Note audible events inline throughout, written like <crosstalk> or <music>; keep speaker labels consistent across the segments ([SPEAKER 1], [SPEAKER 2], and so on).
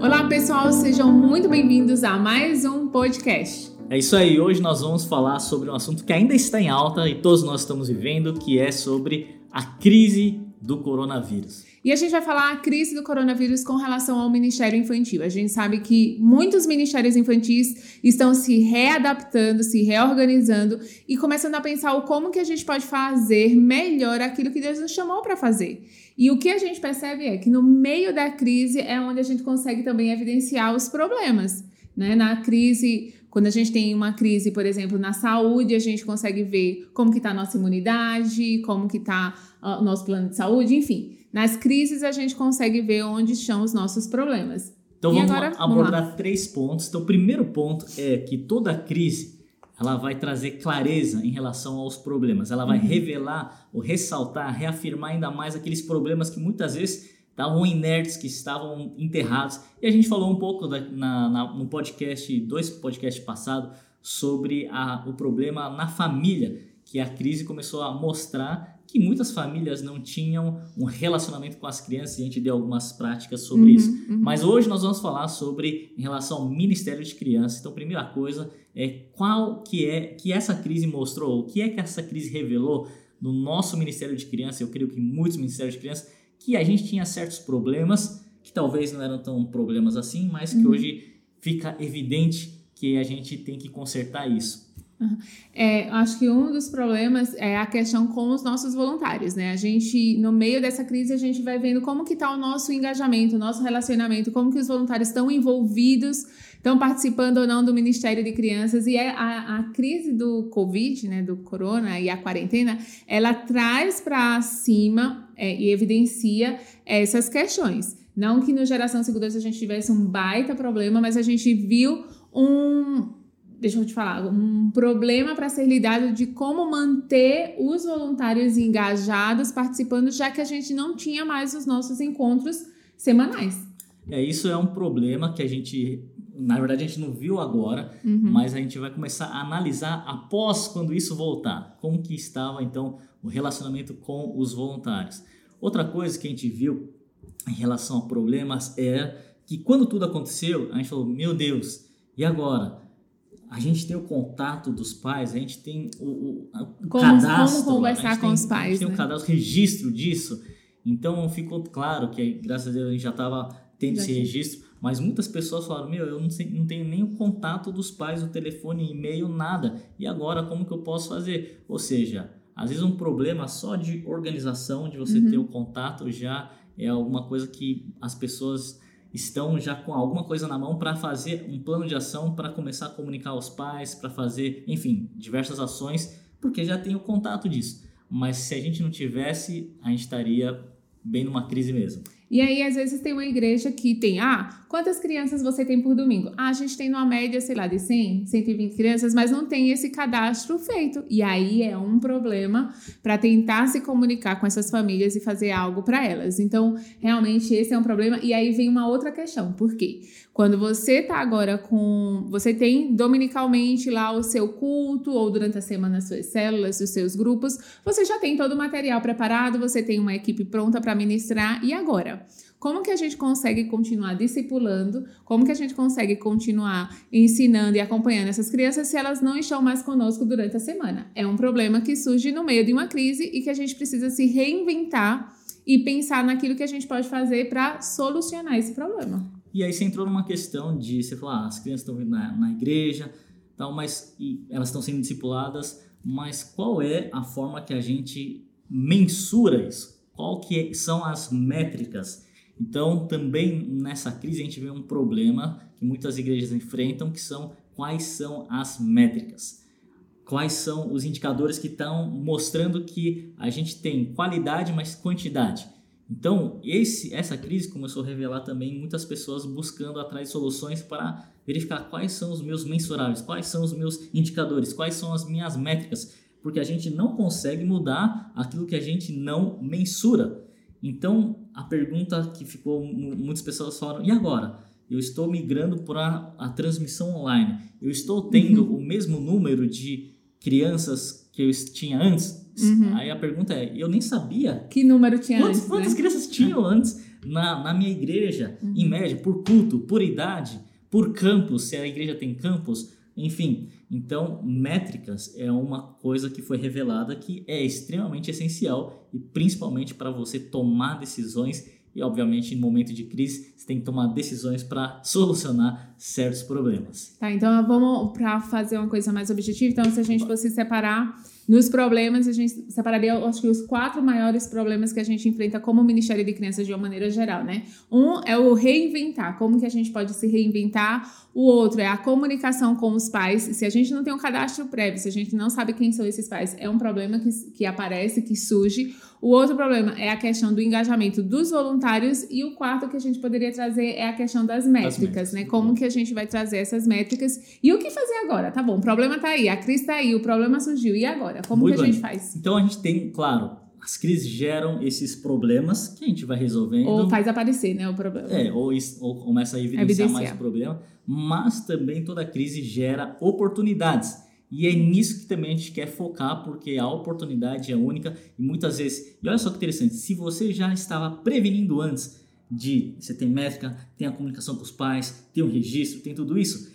[SPEAKER 1] Olá, pessoal, sejam muito bem-vindos a mais um podcast.
[SPEAKER 2] É isso aí, hoje nós vamos falar sobre um assunto que ainda está em alta e todos nós estamos vivendo, que é sobre a crise do coronavírus.
[SPEAKER 1] E a gente vai falar a crise do coronavírus com relação ao Ministério Infantil. A gente sabe que muitos ministérios infantis estão se readaptando, se reorganizando e começando a pensar o como que a gente pode fazer melhor aquilo que Deus nos chamou para fazer. E o que a gente percebe é que no meio da crise é onde a gente consegue também evidenciar os problemas. Né? Na crise, quando a gente tem uma crise, por exemplo, na saúde, a gente consegue ver como que está a nossa imunidade, como que está uh, o nosso plano de saúde, enfim. Nas crises a gente consegue ver onde estão os nossos problemas.
[SPEAKER 2] Então e vamos agora, abordar vamos três pontos. Então o primeiro ponto é que toda crise ela vai trazer clareza em relação aos problemas. Ela vai uhum. revelar ou ressaltar, reafirmar ainda mais aqueles problemas que muitas vezes estavam inertes, que estavam enterrados. E a gente falou um pouco da, na, na, no podcast, dois podcasts passados, sobre a, o problema na família, que a crise começou a mostrar que muitas famílias não tinham um relacionamento com as crianças e a gente deu algumas práticas sobre uhum, isso. Uhum. Mas hoje nós vamos falar sobre em relação ao Ministério de Crianças. Então, a primeira coisa é qual que é que essa crise mostrou, o que é que essa crise revelou no nosso Ministério de Crianças, eu creio que muitos ministérios de crianças, que a gente tinha certos problemas que talvez não eram tão problemas assim, mas que uhum. hoje fica evidente que a gente tem que consertar isso.
[SPEAKER 1] É, acho que um dos problemas é a questão com os nossos voluntários, né? A gente, no meio dessa crise, a gente vai vendo como que está o nosso engajamento, o nosso relacionamento, como que os voluntários estão envolvidos, estão participando ou não do Ministério de Crianças. E é a, a crise do Covid, né, do corona e a quarentena, ela traz para cima é, e evidencia essas questões. Não que no Geração Segurança a gente tivesse um baita problema, mas a gente viu um deixa eu te falar, um problema para ser lidado de como manter os voluntários engajados participando, já que a gente não tinha mais os nossos encontros semanais.
[SPEAKER 2] É, isso é um problema que a gente, na verdade, a gente não viu agora, uhum. mas a gente vai começar a analisar após quando isso voltar, como que estava então o relacionamento com os voluntários. Outra coisa que a gente viu em relação a problemas é que quando tudo aconteceu, a gente falou, meu Deus, e agora? A gente tem o contato dos pais, a gente tem o, o, o
[SPEAKER 1] como,
[SPEAKER 2] cadastro.
[SPEAKER 1] Como conversar com
[SPEAKER 2] tem,
[SPEAKER 1] os pais.
[SPEAKER 2] A gente tem
[SPEAKER 1] né?
[SPEAKER 2] o cadastro, registro disso. Então ficou claro que, graças a Deus, a gente já estava tendo já esse registro. Mas muitas pessoas falaram: Meu, eu não, sei, não tenho nem o contato dos pais, o telefone, e-mail, nada. E agora, como que eu posso fazer? Ou seja, às vezes um problema só de organização, de você uhum. ter o contato, já é alguma coisa que as pessoas estão já com alguma coisa na mão para fazer um plano de ação para começar a comunicar aos pais, para fazer, enfim, diversas ações, porque já tem o contato disso. Mas se a gente não tivesse, a gente estaria bem numa crise mesmo.
[SPEAKER 1] E aí, às vezes, tem uma igreja que tem, ah, quantas crianças você tem por domingo? Ah, a gente tem uma média, sei lá, de 100, 120 crianças, mas não tem esse cadastro feito. E aí é um problema para tentar se comunicar com essas famílias e fazer algo para elas. Então, realmente, esse é um problema. E aí vem uma outra questão, por quê? Quando você tá agora com. Você tem dominicalmente lá o seu culto, ou durante a semana as suas células, os seus grupos, você já tem todo o material preparado, você tem uma equipe pronta para ministrar. E agora? Como que a gente consegue continuar discipulando? Como que a gente consegue continuar ensinando e acompanhando essas crianças se elas não estão mais conosco durante a semana? É um problema que surge no meio de uma crise e que a gente precisa se reinventar e pensar naquilo que a gente pode fazer para solucionar esse problema.
[SPEAKER 2] E aí você entrou numa questão de você falar, ah, as crianças estão vindo na, na igreja, tal, mas elas estão sendo discipuladas, mas qual é a forma que a gente mensura isso? Qual que são as métricas? Então, também nessa crise a gente vê um problema que muitas igrejas enfrentam, que são quais são as métricas. Quais são os indicadores que estão mostrando que a gente tem qualidade, mas quantidade. Então, esse, essa crise começou a revelar também muitas pessoas buscando atrás de soluções para verificar quais são os meus mensuráveis, quais são os meus indicadores, quais são as minhas métricas, porque a gente não consegue mudar aquilo que a gente não mensura. Então, a pergunta que ficou, muitas pessoas falaram, e agora? Eu estou migrando para a transmissão online. Eu estou tendo uhum. o mesmo número de crianças que eu tinha antes? Uhum. Aí a pergunta é, eu nem sabia.
[SPEAKER 1] Que número tinha
[SPEAKER 2] quantas,
[SPEAKER 1] antes?
[SPEAKER 2] Quantas
[SPEAKER 1] né?
[SPEAKER 2] crianças tinham antes na, na minha igreja, uhum. em média, por culto, por idade, por campus, se a igreja tem campus, enfim. Então, métricas é uma coisa que foi revelada que é extremamente essencial e principalmente para você tomar decisões e, obviamente, em momento de crise, você tem que tomar decisões para solucionar certos problemas.
[SPEAKER 1] Tá, então vamos para fazer uma coisa mais objetiva. Então, se a gente fosse separar nos problemas, a gente separaria, acho que, os quatro maiores problemas que a gente enfrenta como Ministério de Crianças de uma maneira geral, né? Um é o reinventar, como que a gente pode se reinventar. O outro é a comunicação com os pais. Se a gente não tem um cadastro prévio, se a gente não sabe quem são esses pais, é um problema que, que aparece, que surge. O outro problema é a questão do engajamento dos voluntários. E o quarto que a gente poderia trazer é a questão das métricas, métricas. né? Como que a gente vai trazer essas métricas e o que fazer agora? Tá bom, o problema tá aí, a crise tá aí, o problema surgiu. E agora? Como Muito que a bem. gente faz?
[SPEAKER 2] Então a gente tem, claro, as crises geram esses problemas que a gente vai resolvendo.
[SPEAKER 1] Ou faz aparecer, né, o problema.
[SPEAKER 2] É, ou, ou começa a evidenciar, evidenciar mais o problema. Mas também toda crise gera oportunidades. E é nisso que também a gente quer focar, porque a oportunidade é única e muitas vezes. E olha só que interessante, se você já estava prevenindo antes de você tem métrica, tem a comunicação com os pais, tem o registro, tem tudo isso.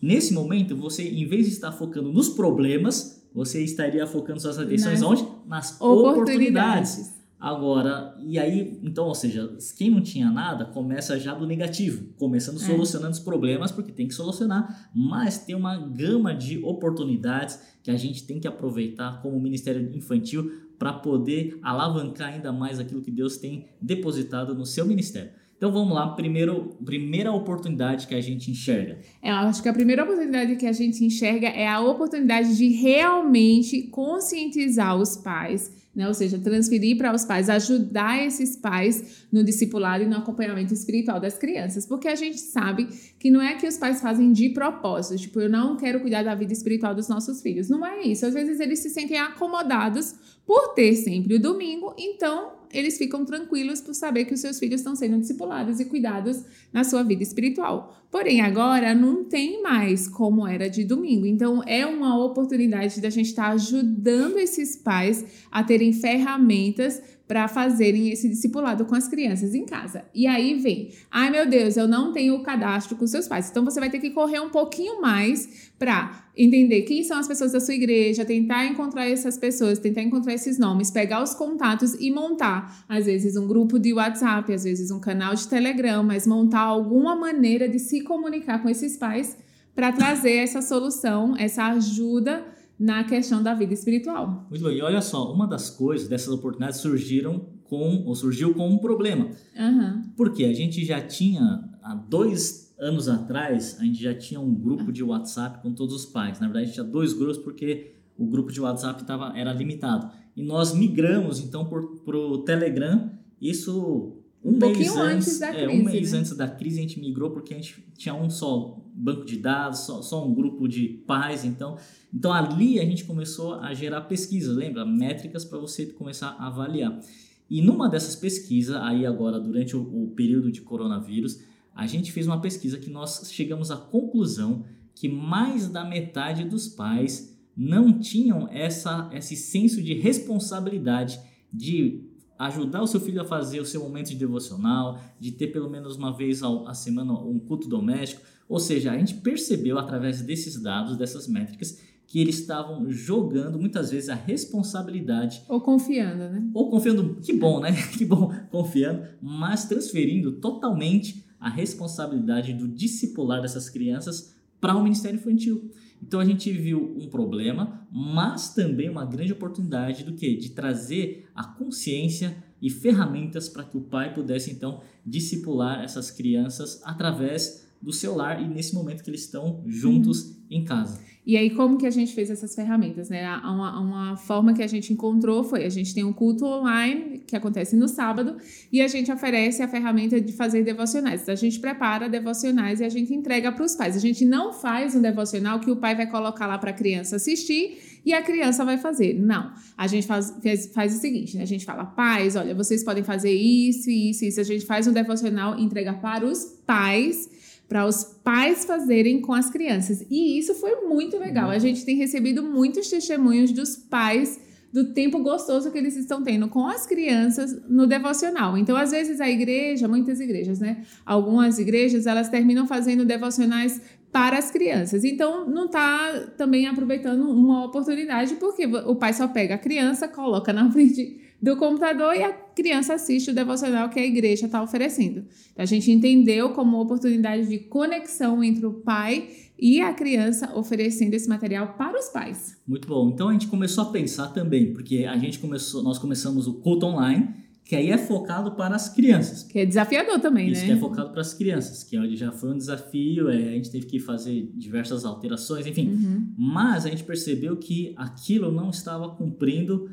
[SPEAKER 2] Nesse momento, você, em vez de estar focando nos problemas, você estaria focando suas atenções Nas onde? Nas oportunidades. oportunidades. Agora, e aí, então, ou seja, quem não tinha nada começa já do negativo, começando é. solucionando os problemas, porque tem que solucionar, mas tem uma gama de oportunidades que a gente tem que aproveitar como Ministério Infantil para poder alavancar ainda mais aquilo que Deus tem depositado no seu ministério. Então vamos lá, primeiro, primeira oportunidade que a gente enxerga.
[SPEAKER 1] É, eu acho que a primeira oportunidade que a gente enxerga é a oportunidade de realmente conscientizar os pais né? Ou seja, transferir para os pais, ajudar esses pais no discipulado e no acompanhamento espiritual das crianças, porque a gente sabe que não é que os pais fazem de propósito, tipo, eu não quero cuidar da vida espiritual dos nossos filhos. Não é isso. Às vezes eles se sentem acomodados por ter sempre o domingo, então eles ficam tranquilos por saber que os seus filhos estão sendo discipulados e cuidados na sua vida espiritual. Porém, agora não tem mais como era de domingo. Então, é uma oportunidade da gente estar ajudando esses pais a terem ferramentas para fazerem esse discipulado com as crianças em casa. E aí vem, ai meu Deus, eu não tenho o cadastro com seus pais. Então você vai ter que correr um pouquinho mais para entender quem são as pessoas da sua igreja, tentar encontrar essas pessoas, tentar encontrar esses nomes, pegar os contatos e montar, às vezes um grupo de WhatsApp, às vezes um canal de Telegram, mas montar alguma maneira de se comunicar com esses pais para trazer essa solução, essa ajuda na questão da vida espiritual.
[SPEAKER 2] Muito bem. E olha só, uma das coisas dessas oportunidades surgiram com, ou surgiu com um problema.
[SPEAKER 1] Uhum.
[SPEAKER 2] Porque a gente já tinha, há dois anos atrás, a gente já tinha um grupo de WhatsApp com todos os pais. Na verdade, a gente tinha dois grupos porque o grupo de WhatsApp tava, era limitado. E nós migramos, então, para o Telegram. Isso um, um mês antes, da crise, é, um mês né? antes da crise a gente migrou porque a gente tinha um só banco de dados, só, só um grupo de pais, então, então ali a gente começou a gerar pesquisas, lembra? Métricas para você começar a avaliar. E numa dessas pesquisas, aí agora durante o, o período de coronavírus, a gente fez uma pesquisa que nós chegamos à conclusão que mais da metade dos pais não tinham essa, esse senso de responsabilidade de ajudar o seu filho a fazer o seu momento de devocional, de ter pelo menos uma vez a semana um culto doméstico. Ou seja, a gente percebeu através desses dados, dessas métricas, que eles estavam jogando muitas vezes a responsabilidade.
[SPEAKER 1] Ou confiando, né?
[SPEAKER 2] Ou confiando, que bom, né? <laughs> Que bom, confiando, mas transferindo totalmente a responsabilidade do discipular dessas crianças para o Ministério Infantil. Então a gente viu um problema, mas também uma grande oportunidade do que? De trazer a consciência e ferramentas para que o pai pudesse então discipular essas crianças através do seu lar e nesse momento que eles estão juntos uhum. em casa.
[SPEAKER 1] E aí, como que a gente fez essas ferramentas, né? Uma, uma forma que a gente encontrou foi, a gente tem um culto online que acontece no sábado e a gente oferece a ferramenta de fazer devocionais. A gente prepara devocionais e a gente entrega para os pais. A gente não faz um devocional que o pai vai colocar lá para a criança assistir e a criança vai fazer. Não. A gente faz, faz, faz o seguinte, né? A gente fala, pais, olha, vocês podem fazer isso, isso, isso. A gente faz um devocional entrega para os pais para os pais fazerem com as crianças. E isso foi muito legal. A gente tem recebido muitos testemunhos dos pais do tempo gostoso que eles estão tendo com as crianças no devocional. Então, às vezes a igreja, muitas igrejas, né? Algumas igrejas, elas terminam fazendo devocionais para as crianças. Então, não está também aproveitando uma oportunidade, porque o pai só pega a criança, coloca na frente do computador e a criança assiste o devocional que a igreja está oferecendo. Então, a gente entendeu como oportunidade de conexão entre o pai e a criança oferecendo esse material para os pais.
[SPEAKER 2] Muito bom. Então a gente começou a pensar também, porque a gente começou, nós começamos o culto online, que aí é focado para as crianças.
[SPEAKER 1] Que é desafiador também,
[SPEAKER 2] Isso
[SPEAKER 1] né?
[SPEAKER 2] que é focado para as crianças, que já foi um desafio, é, a gente teve que fazer diversas alterações, enfim.
[SPEAKER 1] Uhum.
[SPEAKER 2] Mas a gente percebeu que aquilo não estava cumprindo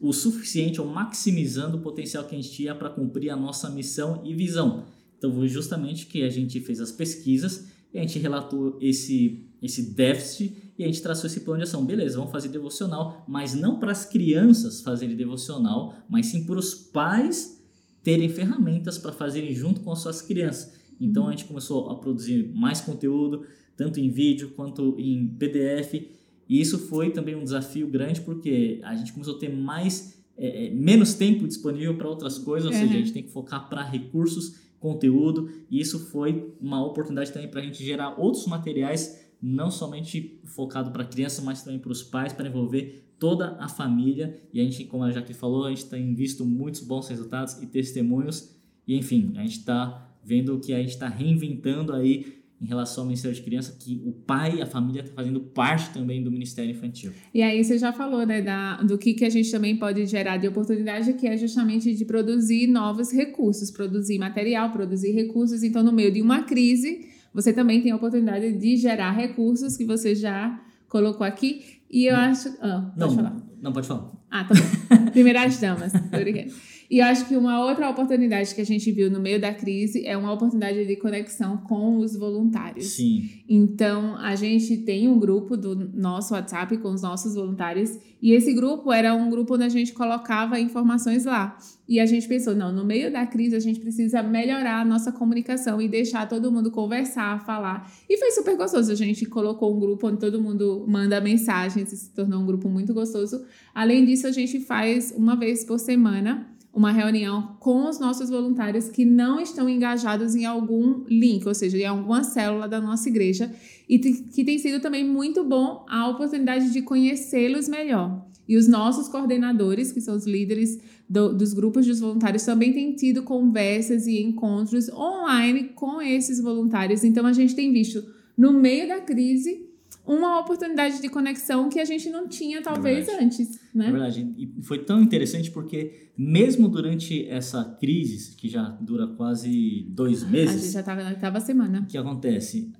[SPEAKER 2] o suficiente ou maximizando o potencial que a gente tinha para cumprir a nossa missão e visão. Então foi justamente que a gente fez as pesquisas e a gente relatou esse, esse déficit e a gente traçou esse plano de ação. Beleza, vamos fazer devocional, mas não para as crianças fazerem devocional, mas sim para os pais terem ferramentas para fazerem junto com as suas crianças. Então a gente começou a produzir mais conteúdo, tanto em vídeo quanto em PDF. E isso foi também um desafio grande porque a gente começou a ter mais é, menos tempo disponível para outras coisas, ou
[SPEAKER 1] Uhum.
[SPEAKER 2] seja, a gente tem que focar para recursos, conteúdo, e isso foi uma oportunidade também para a gente gerar outros materiais, não somente focado para criança, mas também para os pais, para envolver toda a família. E a gente, como a Jaque falou, a gente tem visto muitos bons resultados e testemunhos, e enfim, a gente está vendo que a gente está reinventando aí em relação ao Ministério de Criança, que o pai e a família está fazendo parte também do Ministério Infantil.
[SPEAKER 1] E aí você já falou, né, da, do que, que a gente também pode gerar de oportunidade, que é justamente de produzir novos recursos, produzir material, produzir recursos. Então, no meio de uma crise, você também tem a oportunidade de gerar recursos que você já colocou aqui. E eu acho. Ah, pode
[SPEAKER 2] não,
[SPEAKER 1] falar.
[SPEAKER 2] não pode falar.
[SPEAKER 1] Ah, tá bom. <laughs> Primeiras damas, brincando. E acho que uma outra oportunidade que a gente viu no meio da crise é uma oportunidade de conexão com os voluntários.
[SPEAKER 2] Sim.
[SPEAKER 1] Então, a gente tem um grupo do nosso WhatsApp com os nossos voluntários, e esse grupo era um grupo onde a gente colocava informações lá. E a gente pensou, não, no meio da crise a gente precisa melhorar a nossa comunicação e deixar todo mundo conversar, falar. E foi super gostoso. A gente colocou um grupo onde todo mundo manda mensagens, e se tornou um grupo muito gostoso. Além disso, a gente faz uma vez por semana uma reunião com os nossos voluntários que não estão engajados em algum link, ou seja, em alguma célula da nossa igreja, e que tem sido também muito bom a oportunidade de conhecê-los melhor. E os nossos coordenadores, que são os líderes do, dos grupos dos voluntários, também têm tido conversas e encontros online com esses voluntários. Então, a gente tem visto, no meio da crise, uma oportunidade de conexão que a gente não tinha, talvez,
[SPEAKER 2] Verdade.
[SPEAKER 1] antes. Né?
[SPEAKER 2] É verdade. E foi tão interessante porque, mesmo durante essa crise, que já dura quase dois
[SPEAKER 1] A gente
[SPEAKER 2] meses,
[SPEAKER 1] já estava na oitava semana.
[SPEAKER 2] o que acontece?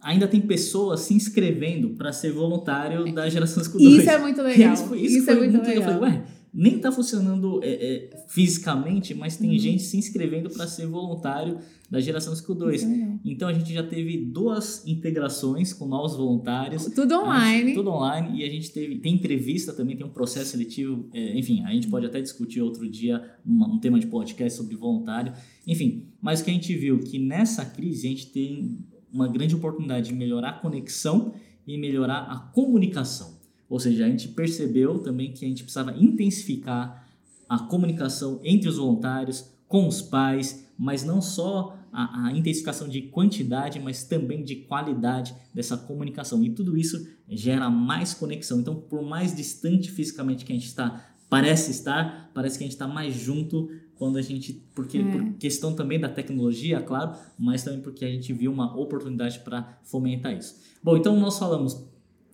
[SPEAKER 2] Ainda tem pessoas se inscrevendo para ser voluntário da Geração 2.
[SPEAKER 1] Isso é muito <laughs> legal.
[SPEAKER 2] Isso,
[SPEAKER 1] Isso,
[SPEAKER 2] isso
[SPEAKER 1] é
[SPEAKER 2] foi
[SPEAKER 1] muito
[SPEAKER 2] legal.
[SPEAKER 1] legal.
[SPEAKER 2] Eu falei, ué, nem tá funcionando é, é, fisicamente, mas tem
[SPEAKER 1] Uhum.
[SPEAKER 2] gente se inscrevendo para ser voluntário da Geração 2.
[SPEAKER 1] Isso é.
[SPEAKER 2] Então a gente já teve duas integrações com novos voluntários.
[SPEAKER 1] Tudo online.
[SPEAKER 2] Tudo online e a gente teve tem entrevista também, tem um processo seletivo. é, enfim, a gente pode até discutir outro dia uma- um tema de podcast sobre voluntário. Enfim, mas o que a gente viu que nessa crise a gente tem uma grande oportunidade de melhorar a conexão e melhorar a comunicação. Ou seja, a gente percebeu também que a gente precisava intensificar a comunicação entre os voluntários, com os pais, mas não só a, a intensificação de quantidade, mas também de qualidade dessa comunicação. E tudo isso gera mais conexão. Então, por mais distante fisicamente que a gente está, parece estar, parece que a gente está mais junto quando a gente. Porque
[SPEAKER 1] É.
[SPEAKER 2] por questão também da tecnologia, claro, mas também porque a gente viu uma oportunidade para fomentar isso. Bom, então nós falamos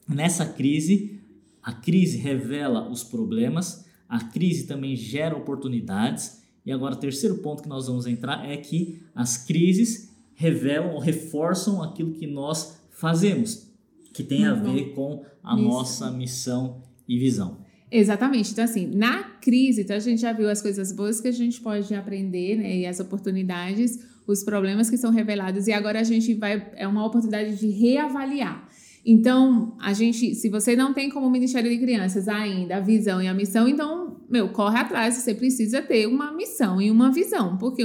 [SPEAKER 2] nessa crise, a crise revela os problemas, a crise também gera oportunidades. E agora, o terceiro ponto que nós vamos entrar é que as crises revelam ou reforçam aquilo que nós fazemos, que tem a
[SPEAKER 1] bom.
[SPEAKER 2] ver com a
[SPEAKER 1] Isso.
[SPEAKER 2] nossa missão e visão.
[SPEAKER 1] Exatamente. Então, assim, na crise, então a gente já viu as coisas boas que a gente pode aprender, né? E as oportunidades, os problemas que são revelados. E agora a gente vai. É uma oportunidade de reavaliar. Então, a gente, se você não tem como Ministério de Crianças ainda a visão e a missão, então, meu, corre atrás, você precisa ter uma missão e uma visão, porque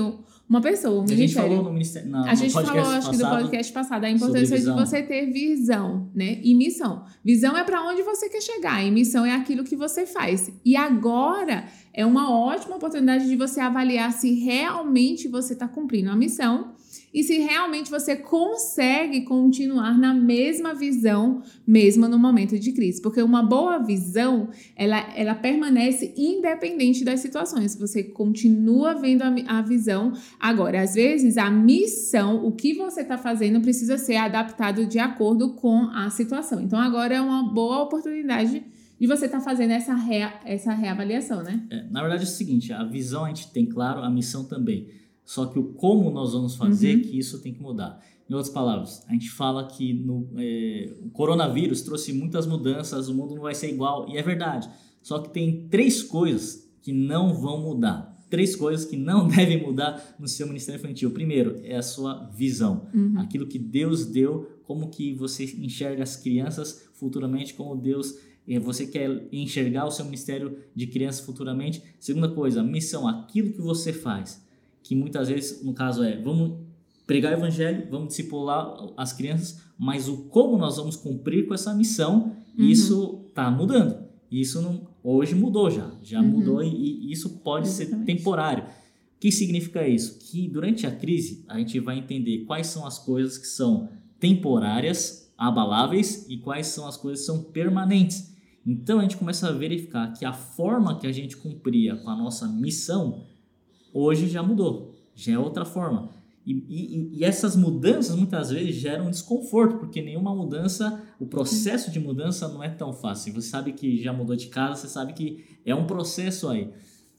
[SPEAKER 1] uma pessoa, um
[SPEAKER 2] a gente falou no ministério. Na,
[SPEAKER 1] a gente falou, acho que do podcast passado, a importância de você ter visão, né? E missão. Visão é para onde você quer chegar, e missão é aquilo que você faz. E agora é uma ótima oportunidade de você avaliar se realmente você está cumprindo a missão e se realmente você consegue continuar na mesma visão, mesmo no momento de crise. Porque uma boa visão, ela, ela permanece independente das situações. Você continua vendo a, a visão. Agora, às vezes, a missão, o que você está fazendo, precisa ser adaptado de acordo com a situação. Então, agora é uma boa oportunidade de você estar tá fazendo essa, rea, essa reavaliação, né?
[SPEAKER 2] É, na verdade é o seguinte, a visão a gente tem claro, a missão também. Só que o como nós vamos fazer, uhum. que isso tem que mudar. Em outras palavras, a gente fala que no, é, o coronavírus trouxe muitas mudanças, o mundo não vai ser igual, e é verdade. Só que tem três coisas que não vão mudar. Três coisas que não <laughs> devem mudar no seu ministério infantil. Primeiro, é a sua visão. Uhum. Aquilo que Deus deu, como que você enxerga as crianças futuramente, como Deus é, você quer enxergar o seu ministério de crianças futuramente. Segunda coisa, missão, aquilo que você faz que muitas vezes, no caso é, vamos pregar o evangelho, vamos discipular as crianças, mas o como nós vamos cumprir com essa missão, uhum. isso está mudando. Isso não, hoje mudou já, já uhum. mudou e, e, isso pode Exatamente. ser temporário. O que significa isso? Que durante a crise a gente vai entender quais são as coisas que são temporárias, abaláveis e quais são as coisas que são permanentes. Então a gente começa a verificar que a forma que a gente cumpria com a nossa missão hoje já mudou, já é outra forma. E, e, e, essas mudanças muitas vezes geram desconforto, porque nenhuma mudança, o processo de mudança não é tão fácil. Você sabe que já mudou de casa, você sabe que é um processo aí.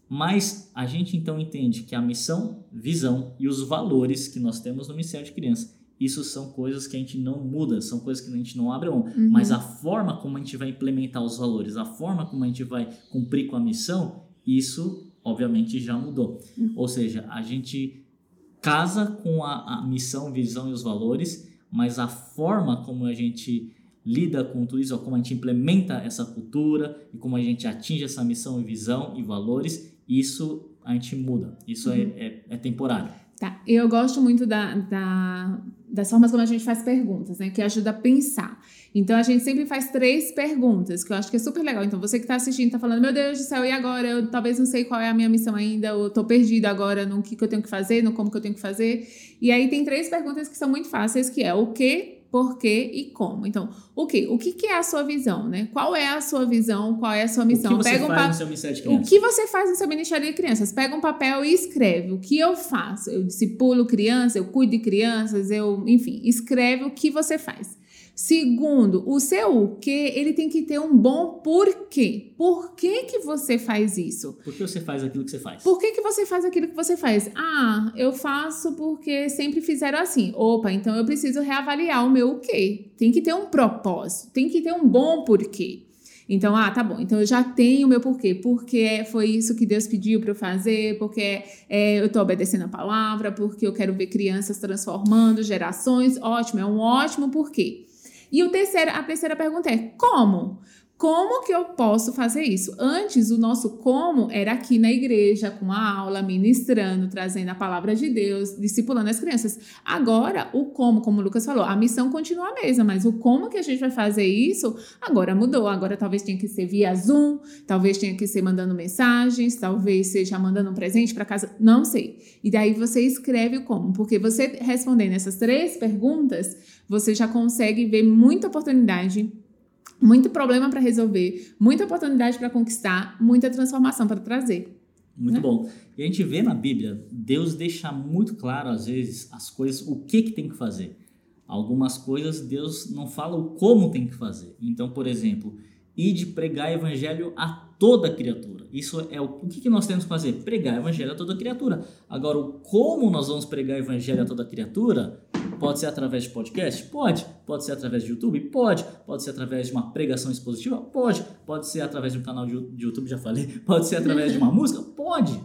[SPEAKER 2] Mas a gente então entende que a missão, visão e os valores que nós temos no Ministério de Criança, isso são coisas que a gente não muda, são coisas que a gente não abre mão. Uhum. Mas a forma como a gente vai implementar os valores, a forma como a gente vai cumprir com a missão, isso obviamente já mudou. Uhum. Ou seja, a gente casa com a, a, missão, visão e os valores, mas a forma como a gente lida com tudo isso, como a gente implementa essa cultura e como a gente atinge essa missão, visão e valores, isso a gente muda. Isso é, uhum. é, é, é temporário.
[SPEAKER 1] Tá, eu gosto muito da, da, das formas como a gente faz perguntas, né? Que ajuda a pensar. Então a gente sempre faz três perguntas, que eu acho que é super legal. Então você que está assistindo está falando, meu Deus do céu, e agora? Eu talvez não sei qual é a minha missão ainda, eu tô perdido agora no que, que eu tenho que fazer, no como que eu tenho que fazer. E aí tem três perguntas que são muito fáceis, que é o que, por quê e como. Então, o que? O que, que é a sua visão, né? Qual é a sua visão? Qual é a sua missão?
[SPEAKER 2] O que você
[SPEAKER 1] Pega um
[SPEAKER 2] faz
[SPEAKER 1] pa...
[SPEAKER 2] no seu Ministério de Crianças?
[SPEAKER 1] O que você faz no seu Ministério de Crianças? Pega um papel e escreve. O que eu faço? Eu discipulo crianças, eu cuido de crianças, eu, enfim, escreve o que você faz. Segundo, o seu o que, ele tem que ter um bom porquê. Por que, que você faz isso?
[SPEAKER 2] Por que você faz aquilo que você faz?
[SPEAKER 1] Por que, que você faz aquilo que você faz? Ah, eu faço porque sempre fizeram assim. Opa, então eu preciso reavaliar o meu o quê. Tem que ter um propósito, tem que ter um bom porquê. Então, ah, tá bom. Então eu já tenho o meu porquê. Porque foi isso que Deus pediu para eu fazer, porque é, eu estou obedecendo a palavra, porque eu quero ver crianças transformando gerações. Ótimo, é um ótimo porquê. E o terceiro, a terceira pergunta é: como? Como que eu posso fazer isso? Antes, o nosso como era aqui na igreja, com a aula, ministrando, trazendo a palavra de Deus, discipulando as crianças. Agora, o como, como o Lucas falou, a missão continua a mesma, mas o como que a gente vai fazer isso agora mudou. Agora talvez tenha que ser via Zoom, talvez tenha que ser mandando mensagens, talvez seja mandando um presente para casa, não sei. E daí você escreve o como, porque você respondendo essas três perguntas, você já consegue ver muita oportunidade muito problema para resolver, muita oportunidade para conquistar, muita transformação para trazer.
[SPEAKER 2] Muito né? bom. E a gente vê na Bíblia, Deus deixa muito claro, às vezes, as coisas, o que, que tem que fazer. Algumas coisas Deus não fala o como tem que fazer. Então, por exemplo, ir de pregar evangelho a toda criatura. Isso é o, o que, que nós temos que fazer? Pregar evangelho a toda criatura. Agora, o como nós vamos pregar evangelho a toda criatura Pode ser através de podcast? Pode. Pode ser através de YouTube? Pode. Pode ser através de uma pregação expositiva? Pode. Pode ser através de um canal de YouTube, já falei. <laughs> Pode ser através de uma música? Pode.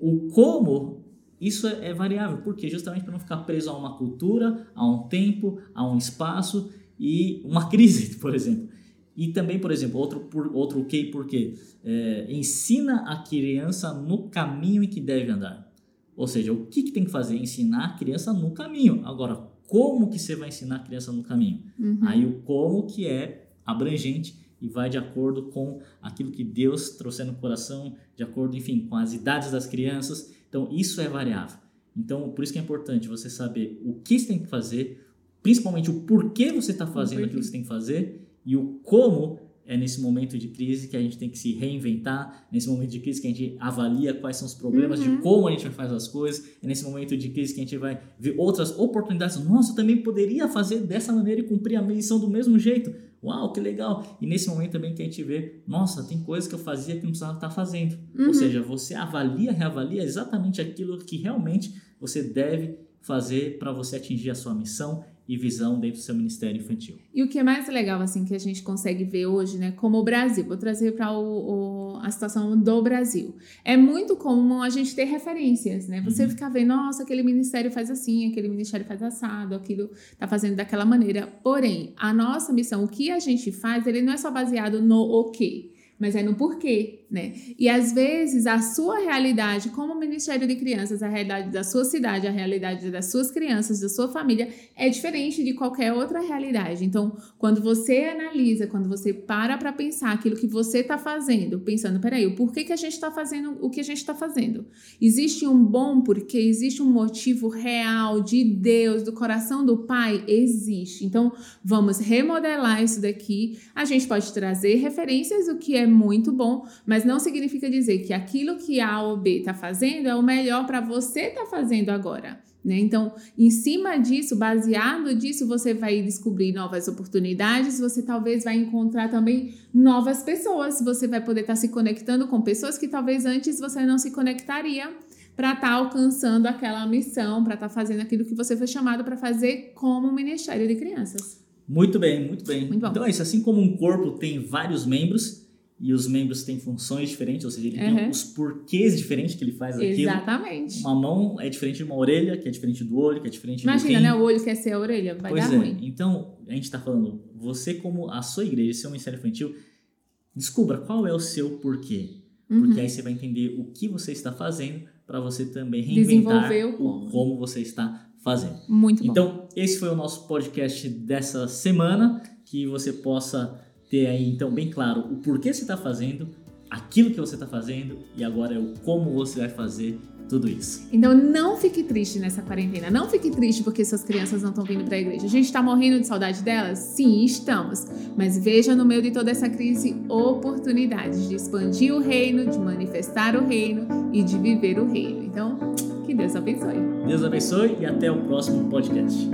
[SPEAKER 2] O como, isso é, é variável. Por quê? Justamente para não ficar preso a uma cultura, a um tempo, a um espaço e uma crise, <laughs> por exemplo. E também, por exemplo, outro, por, outro que por quê? É, ensina a criança no caminho em que deve andar. Ou seja, o que, que tem que fazer? Ensinar a criança no caminho. Agora, como que você vai ensinar a criança no caminho?
[SPEAKER 1] Uhum.
[SPEAKER 2] Aí o como que é abrangente e vai de acordo com aquilo que Deus trouxe no coração, de acordo, enfim, com as idades das crianças. Então, isso é variável. Então, por isso que é importante você saber o que você tem que fazer, principalmente o porquê você está fazendo aquilo que você tem que fazer e o como é nesse momento de crise que a gente tem que se reinventar, nesse momento de crise que a gente avalia quais são os problemas,
[SPEAKER 1] Uhum.
[SPEAKER 2] de como a gente fazer as coisas, é nesse momento de crise que a gente vai ver outras oportunidades. Nossa, eu também poderia fazer dessa maneira e cumprir a missão do mesmo jeito. Uau, que legal! E nesse momento também que a gente vê, nossa, tem coisas que eu fazia que não precisava estar fazendo.
[SPEAKER 1] Uhum.
[SPEAKER 2] Ou seja, você avalia, reavalia exatamente aquilo que realmente você deve fazer para você atingir a sua missão e visão dentro do seu ministério infantil.
[SPEAKER 1] E o que é mais legal, assim, que a gente consegue ver hoje, né, como o Brasil, vou trazer para a situação do Brasil. É muito comum a gente ter referências, né? Você
[SPEAKER 2] Uhum.
[SPEAKER 1] ficar vendo, nossa, aquele ministério faz assim, aquele ministério faz assado, aquilo tá fazendo daquela maneira. Porém, a nossa missão, o que a gente faz, ele não é só baseado no o quê, mas é no porquê, né? E às vezes a sua realidade como Ministério de Crianças, a realidade da sua cidade, a realidade das suas crianças, da sua família é diferente de qualquer outra realidade. Então, quando você analisa, quando você para para pensar aquilo que você está fazendo, pensando, peraí, o porquê que a gente está fazendo o que a gente está fazendo? Existe um bom porquê? Existe um motivo real de Deus, do coração do Pai? Existe. Então, vamos remodelar isso daqui. A gente pode trazer referências, o que é muito bom, mas não significa dizer que aquilo que A ou B está fazendo é o melhor para você estar fazendo agora. Né? Então, em cima disso, baseado disso, você vai descobrir novas oportunidades, você talvez vai encontrar também novas pessoas, você vai poder estar se conectando com pessoas que talvez antes você não se conectaria para estar alcançando aquela missão, para estar fazendo aquilo que você foi chamado para fazer como Ministério de Crianças.
[SPEAKER 2] Muito bem, muito bem.
[SPEAKER 1] Muito
[SPEAKER 2] então é isso, assim como um corpo tem vários membros e os membros têm funções diferentes, ou seja, ele tem
[SPEAKER 1] Uhum.
[SPEAKER 2] os porquês diferentes que ele faz aquilo.
[SPEAKER 1] Exatamente.
[SPEAKER 2] Uma mão é diferente de uma orelha, que é diferente do olho, que é diferente
[SPEAKER 1] Imagina,
[SPEAKER 2] do rim.
[SPEAKER 1] né? O olho quer ser a orelha, vai
[SPEAKER 2] pois
[SPEAKER 1] dar
[SPEAKER 2] é.
[SPEAKER 1] ruim.
[SPEAKER 2] Então, a gente está falando, você como a sua igreja, seu ministério infantil, descubra qual é o seu porquê. Porque
[SPEAKER 1] Uhum.
[SPEAKER 2] aí você vai entender o que você está fazendo para você também reinventar
[SPEAKER 1] Desenvolver
[SPEAKER 2] o
[SPEAKER 1] como.
[SPEAKER 2] como você está fazendo.
[SPEAKER 1] Muito bom.
[SPEAKER 2] Então, esse foi o nosso podcast dessa semana, que você possa ter aí, então, bem claro o porquê você está fazendo, aquilo que você está fazendo e agora é o como você vai fazer tudo isso.
[SPEAKER 1] Então não fique triste nessa quarentena. Não fique triste porque suas crianças não estão vindo para a igreja. A gente está morrendo de saudade delas? Sim, estamos. Mas veja no meio de toda essa crise oportunidades de expandir o reino, de manifestar o reino e de viver o reino. Então, que Deus abençoe.
[SPEAKER 2] Deus abençoe e até o próximo podcast.